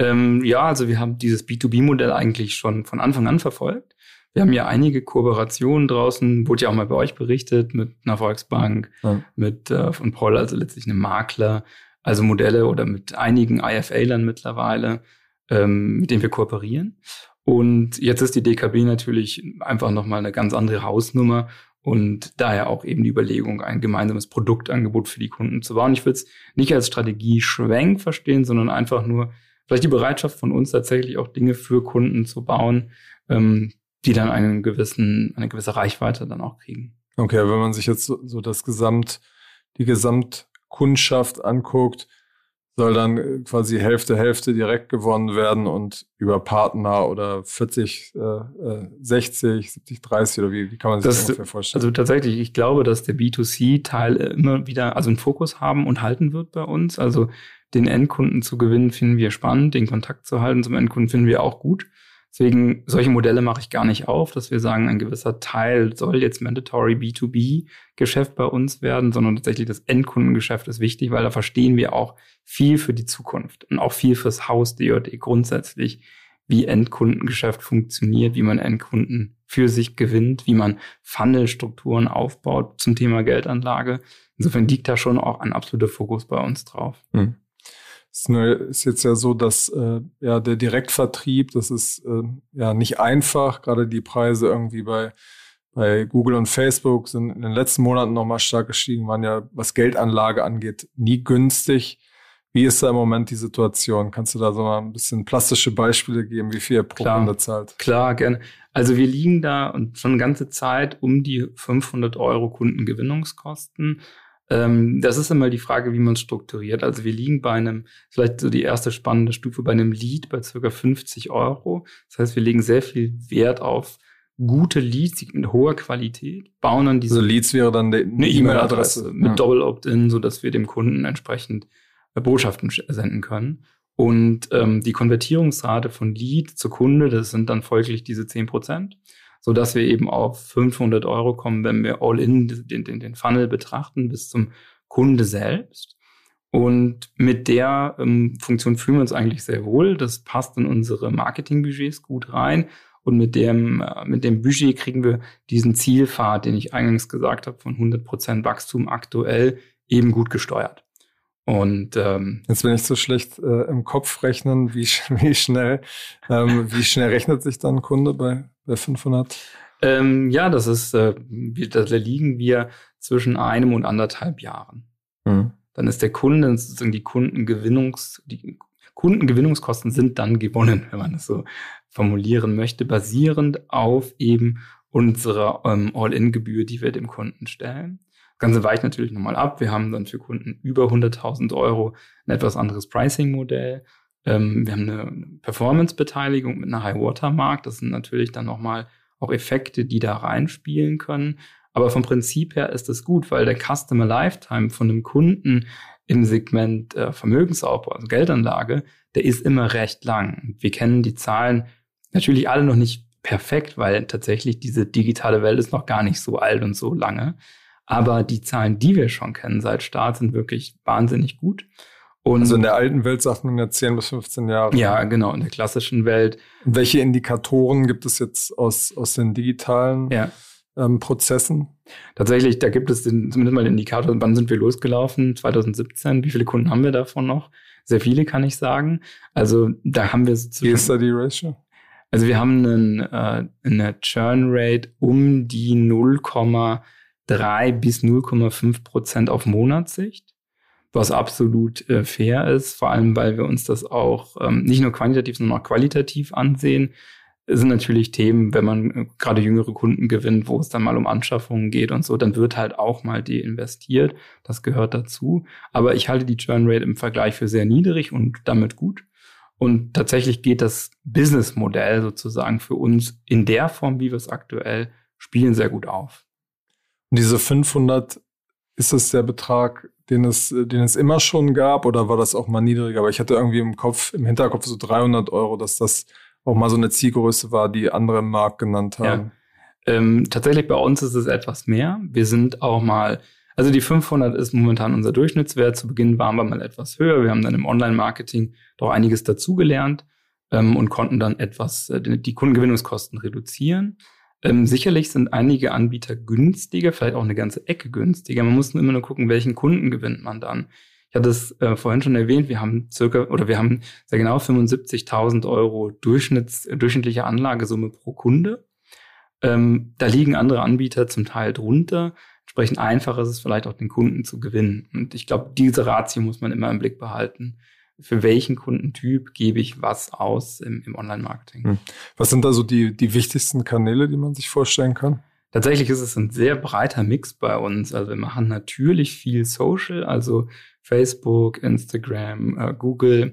Ähm, ja, also wir haben dieses B2B-Modell eigentlich schon von Anfang an verfolgt. Wir haben ja einige Kooperationen draußen, wurde ja auch mal bei euch berichtet, mit einer Volksbank, ja. mit äh, von Paul, also letztlich einem Makler, also Modelle oder mit einigen IFA-Lern mittlerweile, ähm, mit denen wir kooperieren. Und jetzt ist die DKB natürlich einfach nochmal eine ganz andere Hausnummer und daher auch eben die Überlegung, ein gemeinsames Produktangebot für die Kunden zu bauen. Ich würde es nicht als Strategie-Schwenk verstehen, sondern einfach nur vielleicht die Bereitschaft von uns tatsächlich auch Dinge für Kunden zu bauen, ähm, die dann einen gewissen, eine gewisse Reichweite dann auch kriegen. Okay, wenn man sich jetzt so, so das Gesamt, die Gesamtkundschaft anguckt, soll dann äh, quasi Hälfte, Hälfte direkt gewonnen werden und über Partner oder 40, äh, 60, 70, 30 oder wie, wie kann man sich das, das ungefähr vorstellen? Also tatsächlich, ich glaube, dass der B2C-Teil immer wieder, also einen Fokus haben und halten wird bei uns. Also den Endkunden zu gewinnen, finden wir spannend, den Kontakt zu halten zum Endkunden finden wir auch gut. Deswegen, solche Modelle mache ich gar nicht auf, dass wir sagen, ein gewisser Teil soll jetzt mandatory B2B-Geschäft bei uns werden, sondern tatsächlich das Endkundengeschäft ist wichtig, weil da verstehen wir auch viel für die Zukunft und auch viel fürs Haus DJD grundsätzlich, wie Endkundengeschäft funktioniert, wie man Endkunden für sich gewinnt, wie man Funnelstrukturen aufbaut zum Thema Geldanlage. Insofern liegt da schon auch ein absoluter Fokus bei uns drauf. Es ist jetzt ja so, dass äh, ja der Direktvertrieb, das ist äh, ja nicht einfach. Gerade die Preise irgendwie bei bei Google und Facebook sind in den letzten Monaten nochmal stark gestiegen, waren ja, was Geldanlage angeht, nie günstig. Wie ist da im Moment die Situation? Kannst du da so mal ein bisschen plastische Beispiele geben, wie viel ihr pro klar, Kunde zahlt? Klar, gerne. Also wir liegen da und schon eine ganze Zeit um die 500 Euro Kundengewinnungskosten. Ähm, das ist immer die Frage, wie man es strukturiert. Also wir liegen bei einem, vielleicht so die erste spannende Stufe, bei einem Lead bei circa 50 Euro. Das heißt, wir legen sehr viel Wert auf gute Leads mit hoher Qualität, bauen dann diese. Also Leads wäre dann eine E-Mail-Adresse mit ja. Double Opt-in, so dass wir dem Kunden entsprechend äh, Botschaften senden können. Und ähm, die Konvertierungsrate von Lead zu Kunde, das sind dann folglich diese 10 Prozent so dass wir eben auf 500 Euro kommen, wenn wir all in den, den, den Funnel betrachten bis zum Kunde selbst. Und mit der ähm, Funktion fühlen wir uns eigentlich sehr wohl. Das passt in unsere Marketingbudgets gut rein. Und mit dem, äh, mit dem Budget kriegen wir diesen Zielpfad, den ich eingangs gesagt habe, von 100 Prozent Wachstum aktuell eben gut gesteuert. Und ähm, jetzt bin ich so schlecht äh, im Kopf rechnen, wie, wie schnell, ähm, wie schnell rechnet sich dann ein Kunde bei, bei 500? Ähm, ja, das ist, äh, da liegen wir zwischen einem und anderthalb Jahren. Mhm. dann ist der Kunde sozusagen die Kundengewinnungs, die Kundengewinnungskosten sind dann gewonnen, wenn man das so formulieren möchte, basierend auf eben unserer ähm, All-In-Gebühr, die wir dem Kunden stellen. Das Ganze weicht natürlich nochmal ab. Wir haben dann für Kunden über 100.000 Euro ein etwas anderes Pricing-Modell. Ähm, wir haben eine Performance-Beteiligung mit einer High-Water-Mark. Das sind natürlich dann nochmal auch Effekte, die da reinspielen können. Aber vom Prinzip her ist das gut, weil der Customer Lifetime von einem Kunden im Segment äh, Vermögensaufbau, also Geldanlage, der ist immer recht lang. Wir kennen die Zahlen natürlich alle noch nicht perfekt, weil tatsächlich diese digitale Welt ist noch gar nicht so alt und so lange. Aber die Zahlen, die wir schon kennen seit Start, sind wirklich wahnsinnig gut. Und also in der alten Welt sagt man ja 10 bis 15 Jahre. Ja, genau, in der klassischen Welt. Welche Indikatoren gibt es jetzt aus, aus den digitalen ja. ähm, Prozessen? Tatsächlich, da gibt es den, zumindest mal den Indikator, wann sind wir losgelaufen? 2017. Wie viele Kunden haben wir davon noch? Sehr viele, kann ich sagen. Also da haben wir Wie ist da die Ratio? Also wir haben einen, äh, eine Churn Rate um die 0,3 bis 0,5 Prozent auf Monatssicht was absolut äh, fair ist, vor allem weil wir uns das auch ähm, nicht nur quantitativ, sondern auch qualitativ ansehen. Es sind natürlich Themen, wenn man äh, gerade jüngere Kunden gewinnt, wo es dann mal um Anschaffungen geht und so, dann wird halt auch mal die investiert. Das gehört dazu. Aber ich halte die Churn Rate im Vergleich für sehr niedrig und damit gut. Und tatsächlich geht das Businessmodell sozusagen für uns in der Form, wie wir es aktuell spielen, sehr gut auf. Diese 500, ist das der Betrag, den es, den es immer schon gab oder war das auch mal niedriger? Aber ich hatte irgendwie im Kopf, im Hinterkopf so 300 Euro, dass das auch mal so eine Zielgröße war, die andere im Markt genannt haben. Ja. Ähm, tatsächlich bei uns ist es etwas mehr. Wir sind auch mal, also die 500 ist momentan unser Durchschnittswert. Zu Beginn waren wir mal etwas höher. Wir haben dann im Online-Marketing doch einiges dazugelernt ähm, und konnten dann etwas äh, die Kundengewinnungskosten reduzieren. Ähm, sicherlich sind einige Anbieter günstiger, vielleicht auch eine ganze Ecke günstiger. Man muss nur immer nur gucken, welchen Kunden gewinnt man dann. Ich hatte es äh, vorhin schon erwähnt, wir haben circa oder wir haben sehr genau 75.000 Euro Durchschnitts, durchschnittliche Anlagesumme pro Kunde. Ähm, da liegen andere Anbieter zum Teil drunter. Entsprechend einfach ist es vielleicht auch den Kunden zu gewinnen. Und ich glaube, diese Ratio muss man immer im Blick behalten für welchen Kundentyp gebe ich was aus im, im Online-Marketing. Hm. Was sind da so die, die wichtigsten Kanäle, die man sich vorstellen kann? Tatsächlich ist es ein sehr breiter Mix bei uns. Also wir machen natürlich viel Social, also Facebook, Instagram, äh, Google,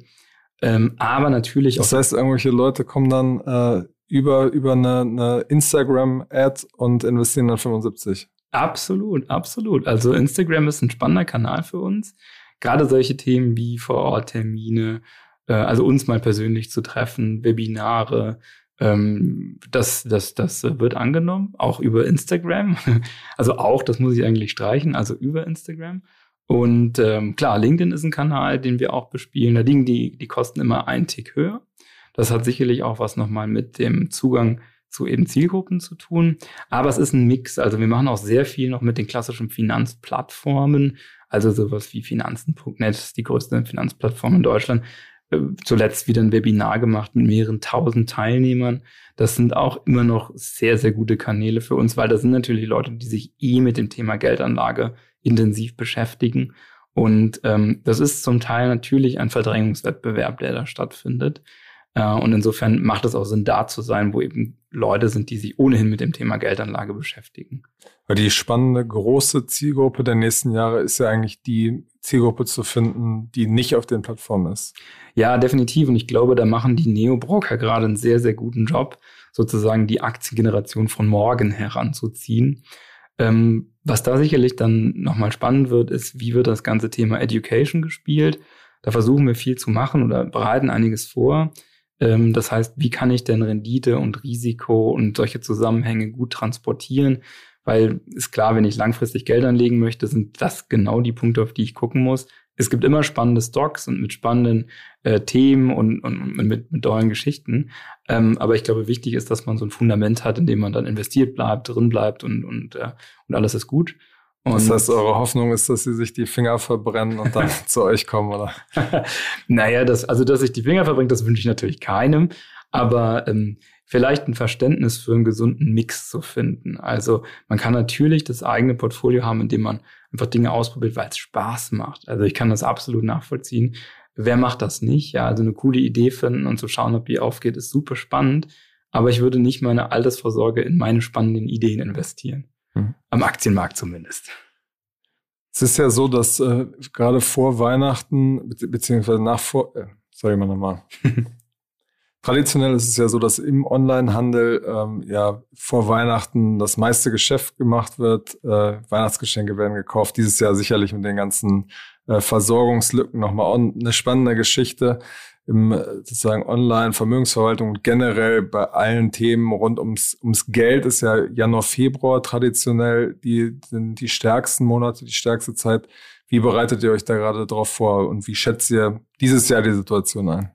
ähm, aber natürlich auch. Das heißt, irgendwelche Leute kommen dann äh, über, über eine, eine Instagram-Ad und investieren dann 75. Absolut, absolut. Also Instagram ist ein spannender Kanal für uns gerade solche Themen wie Vor-Ort-Termine, äh, also uns mal persönlich zu treffen, Webinare, ähm, das, das, das wird angenommen, auch über Instagram. Also auch, das muss ich eigentlich streichen, also über Instagram. Und ähm, klar, LinkedIn ist ein Kanal, den wir auch bespielen. Da liegen die, die Kosten immer einen Tick höher. Das hat sicherlich auch was nochmal mit dem Zugang zu eben Zielgruppen zu tun. Aber es ist ein Mix. Also wir machen auch sehr viel noch mit den klassischen Finanzplattformen. Also sowas wie Finanzen.net, die größte Finanzplattform in Deutschland. Äh, zuletzt wieder ein Webinar gemacht mit mehreren tausend Teilnehmern. Das sind auch immer noch sehr, sehr gute Kanäle für uns, weil das sind natürlich Leute, die sich eh mit dem Thema Geldanlage intensiv beschäftigen. Und ähm, das ist zum Teil natürlich ein Verdrängungswettbewerb, der da stattfindet. Äh, und insofern macht es auch Sinn, da zu sein, wo eben Leute sind, die sich ohnehin mit dem Thema Geldanlage beschäftigen. Die spannende große Zielgruppe der nächsten Jahre ist ja eigentlich die Zielgruppe zu finden, die nicht auf den Plattformen ist. Ja, definitiv. Und ich glaube, da machen die Neo-Broker gerade einen sehr, sehr guten Job, sozusagen die Aktiengeneration von morgen heranzuziehen. Ähm, was da sicherlich dann nochmal spannend wird, ist, wie wird das ganze Thema Education gespielt? Da versuchen wir viel zu machen oder bereiten einiges vor. Ähm, das heißt, wie kann ich denn Rendite und Risiko und solche Zusammenhänge gut transportieren? Weil ist klar, wenn ich langfristig Geld anlegen möchte, sind das genau die Punkte, auf die ich gucken muss. Es gibt immer spannende Stocks und mit spannenden äh, Themen und, und mit, mit tollen Geschichten. Ähm, aber ich glaube, wichtig ist, dass man so ein Fundament hat, in dem man dann investiert bleibt, drin bleibt und, und, äh, und alles ist gut. Und das heißt, eure Hoffnung ist, dass sie sich die Finger verbrennen und dann zu euch kommen, oder? naja, das, also dass sich die Finger verbrennt, das wünsche ich natürlich keinem. aber ähm, vielleicht ein Verständnis für einen gesunden Mix zu finden. Also man kann natürlich das eigene Portfolio haben, indem man einfach Dinge ausprobiert, weil es Spaß macht. Also ich kann das absolut nachvollziehen. Wer macht das nicht? Ja, also eine coole Idee finden und zu schauen, ob die aufgeht, ist super spannend. Aber ich würde nicht meine Altersvorsorge in meine spannenden Ideen investieren. Mhm. Am Aktienmarkt zumindest. Es ist ja so, dass äh, gerade vor Weihnachten, be beziehungsweise nach vor, äh, sag ich mal nochmal. Traditionell ist es ja so, dass im Onlinehandel ähm, ja vor Weihnachten das meiste Geschäft gemacht wird. Äh, Weihnachtsgeschenke werden gekauft. Dieses Jahr sicherlich mit den ganzen äh, Versorgungslücken nochmal eine spannende Geschichte im sozusagen Online-Vermögensverwaltung und generell bei allen Themen rund ums, ums Geld ist ja Januar, Februar traditionell die, sind die stärksten Monate, die stärkste Zeit. Wie bereitet ihr euch da gerade drauf vor und wie schätzt ihr dieses Jahr die Situation ein?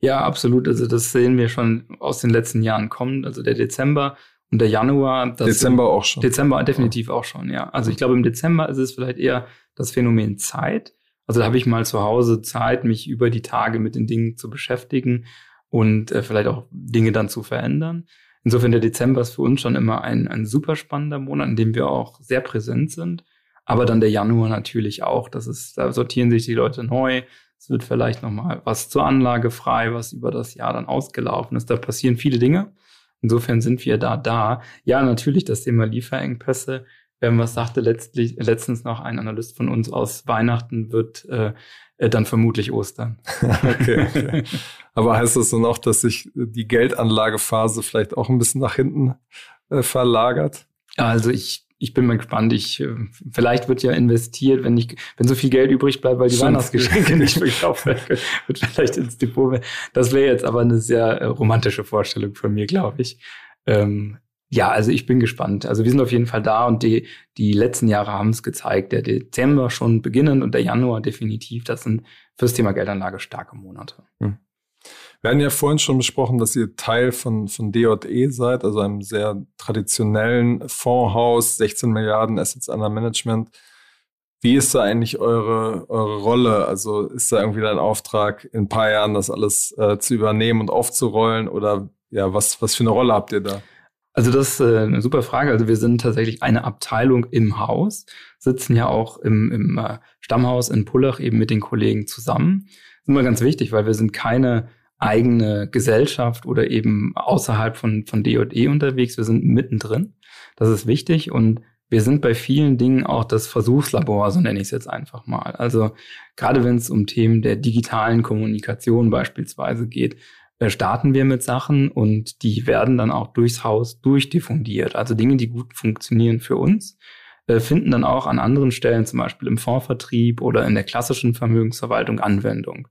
Ja, absolut. Also das sehen wir schon aus den letzten Jahren kommen. Also der Dezember und der Januar. Dezember auch schon. Dezember definitiv auch schon, ja. Also ich glaube, im Dezember ist es vielleicht eher das Phänomen Zeit. Also da habe ich mal zu Hause Zeit, mich über die Tage mit den Dingen zu beschäftigen und äh, vielleicht auch Dinge dann zu verändern. Insofern der Dezember ist für uns schon immer ein, ein super spannender Monat, in dem wir auch sehr präsent sind. Aber dann der Januar natürlich auch. Das ist, da sortieren sich die Leute neu. Es wird vielleicht nochmal was zur Anlage frei, was über das Jahr dann ausgelaufen ist. Da passieren viele Dinge. Insofern sind wir da da. Ja, natürlich das Thema Lieferengpässe was sagte letztlich, letztens noch ein Analyst von uns aus Weihnachten wird äh, äh dann vermutlich Ostern. okay, okay. Aber heißt das dann auch, dass sich die Geldanlagephase vielleicht auch ein bisschen nach hinten äh, verlagert? Also ich ich bin mal gespannt. Ich, äh, vielleicht wird ja investiert, wenn ich, wenn so viel Geld übrig bleibt, weil die Stimmt. Weihnachtsgeschenke nicht verkauft werden, wird vielleicht ins Depot. Das wäre jetzt aber eine sehr äh, romantische Vorstellung von mir, glaube ich. Ähm, ja, also ich bin gespannt. Also wir sind auf jeden Fall da und die, die letzten Jahre haben es gezeigt. Der Dezember schon beginnend und der Januar definitiv. Das sind fürs Thema Geldanlage starke Monate. Hm. Wir hatten ja vorhin schon besprochen, dass ihr Teil von, von DJE seid, also einem sehr traditionellen Fondshaus, 16 Milliarden Assets under Management. Wie ist da eigentlich eure, eure Rolle? Also ist da irgendwie dein Auftrag, in ein paar Jahren das alles äh, zu übernehmen und aufzurollen? Oder ja, was, was für eine Rolle habt ihr da? Also das ist äh, eine super Frage. Also wir sind tatsächlich eine Abteilung im Haus, sitzen ja auch im, im äh, Stammhaus in Pullach eben mit den Kollegen zusammen. Das ist immer ganz wichtig, weil wir sind keine eigene Gesellschaft oder eben außerhalb von, von DJE unterwegs. Wir sind mittendrin. Das ist wichtig und wir sind bei vielen Dingen auch das Versuchslabor, so nenne ich es jetzt einfach mal. Also gerade wenn es um Themen der digitalen Kommunikation beispielsweise geht, starten wir mit Sachen und die werden dann auch durchs Haus durchdiffundiert. Also Dinge, die gut funktionieren für uns, äh, finden dann auch an anderen Stellen, zum Beispiel im Fondsvertrieb oder in der klassischen Vermögensverwaltung Anwendung.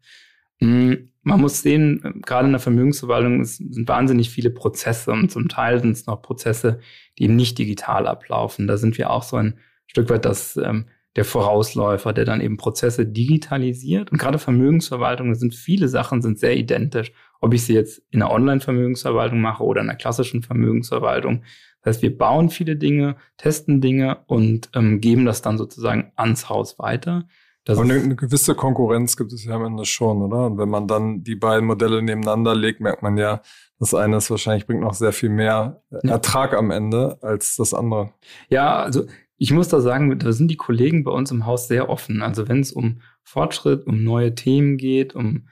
Hm, man muss sehen, äh, gerade in der Vermögensverwaltung sind wahnsinnig viele Prozesse und zum Teil sind es noch Prozesse, die eben nicht digital ablaufen. Da sind wir auch so ein Stück weit das ähm, der Vorausläufer, der dann eben Prozesse digitalisiert. Und gerade Vermögensverwaltung, sind viele Sachen sind sehr identisch ob ich sie jetzt in einer Online-Vermögensverwaltung mache oder in einer klassischen Vermögensverwaltung. Das heißt, wir bauen viele Dinge, testen Dinge und ähm, geben das dann sozusagen ans Haus weiter. Das und eine gewisse Konkurrenz gibt es ja am Ende schon, oder? Und wenn man dann die beiden Modelle nebeneinander legt, merkt man ja, das eine ist wahrscheinlich bringt noch sehr viel mehr Ertrag am Ende als das andere. Ja, also ich muss da sagen, da sind die Kollegen bei uns im Haus sehr offen. Also wenn es um Fortschritt, um neue Themen geht, um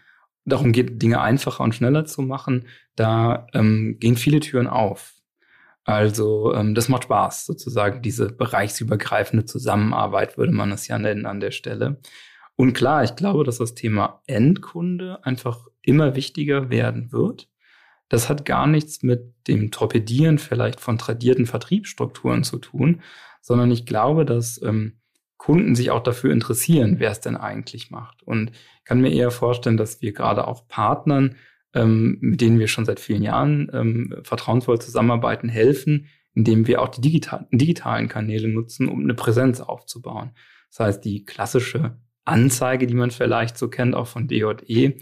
darum geht, Dinge einfacher und schneller zu machen, da ähm, gehen viele Türen auf. Also ähm, das macht Spaß, sozusagen diese bereichsübergreifende Zusammenarbeit, würde man es ja nennen an der Stelle. Und klar, ich glaube, dass das Thema Endkunde einfach immer wichtiger werden wird. Das hat gar nichts mit dem Torpedieren vielleicht von tradierten Vertriebsstrukturen zu tun, sondern ich glaube, dass ähm, Kunden sich auch dafür interessieren, wer es denn eigentlich macht. Und kann mir eher vorstellen, dass wir gerade auch Partnern, ähm, mit denen wir schon seit vielen Jahren ähm, vertrauensvoll zusammenarbeiten, helfen, indem wir auch die digital digitalen Kanäle nutzen, um eine Präsenz aufzubauen. Das heißt, die klassische Anzeige, die man vielleicht so kennt, auch von DJE,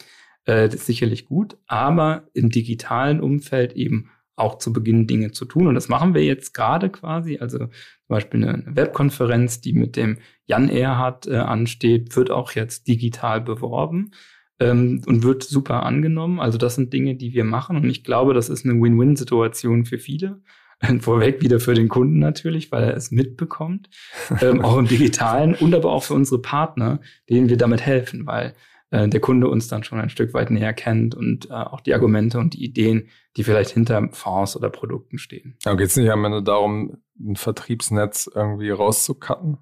äh, ist sicherlich gut, aber im digitalen Umfeld eben auch zu beginnen, Dinge zu tun. Und das machen wir jetzt gerade quasi. Also Beispiel eine Webkonferenz, die mit dem Jan Erhardt äh, ansteht, wird auch jetzt digital beworben. ähm, und wird super angenommen. Also das sind Dinge, die wir machen und ich glaube, das ist eine Win-Win-Situation für viele. Vorweg wieder für den Kunden natürlich, weil er es mitbekommt, ähm, auch im digitalen und aber auch für unsere Partner, denen wir damit helfen, weil äh, der Kunde uns dann schon ein Stück weit näher kennt und äh, auch die Argumente und die Ideen, die vielleicht hinter Fonds oder Produkten stehen. Aber geht es nicht am Ende darum, ein Vertriebsnetz irgendwie rauszucutten?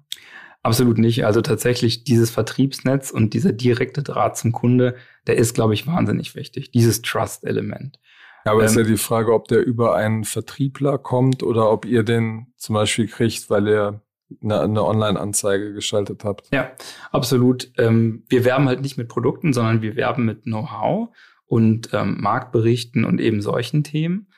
Absolut nicht. Also tatsächlich dieses Vertriebsnetz und dieser direkte Draht zum Kunde, der ist, glaube ich, wahnsinnig wichtig. Dieses Trust-Element. Ja, aber ähm, ist ja die Frage, ob der über einen Vertriebler kommt oder ob ihr den zum Beispiel kriegt, weil ihr eine, eine Online-Anzeige geschaltet habt. Ja, absolut. Ähm, wir werben halt nicht mit Produkten, sondern wir werben mit Know-how und ähm, Marktberichten und eben solchen Themen.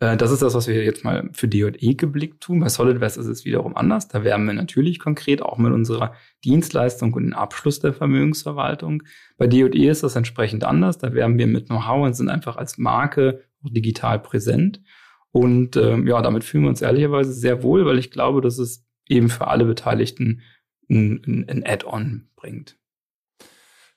Äh, das ist das, was wir jetzt mal für D&E geblickt tun. Bei SolidWest ist es wiederum anders. Da werben wir natürlich konkret auch mit unserer Dienstleistung und dem Abschluss der Vermögensverwaltung. Bei D&E ist das entsprechend anders. Da werben wir mit Know-how und sind einfach als Marke digital präsent. Und ähm, ja, damit fühlen wir uns ehrlicherweise sehr wohl, weil ich glaube, dass es eben für alle Beteiligten ein, ein Add-on bringt.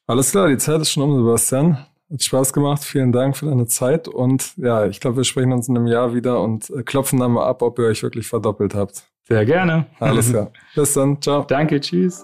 Alles klar, die Zeit ist schon um, Sebastian. Hat Spaß gemacht. Vielen Dank für deine Zeit. Und ja, ich glaube, wir sprechen uns in einem Jahr wieder und äh, klopfen dann mal ab, ob ihr euch wirklich verdoppelt habt. Sehr gerne. Alles klar. Bis dann. Ciao. Danke. Tschüss.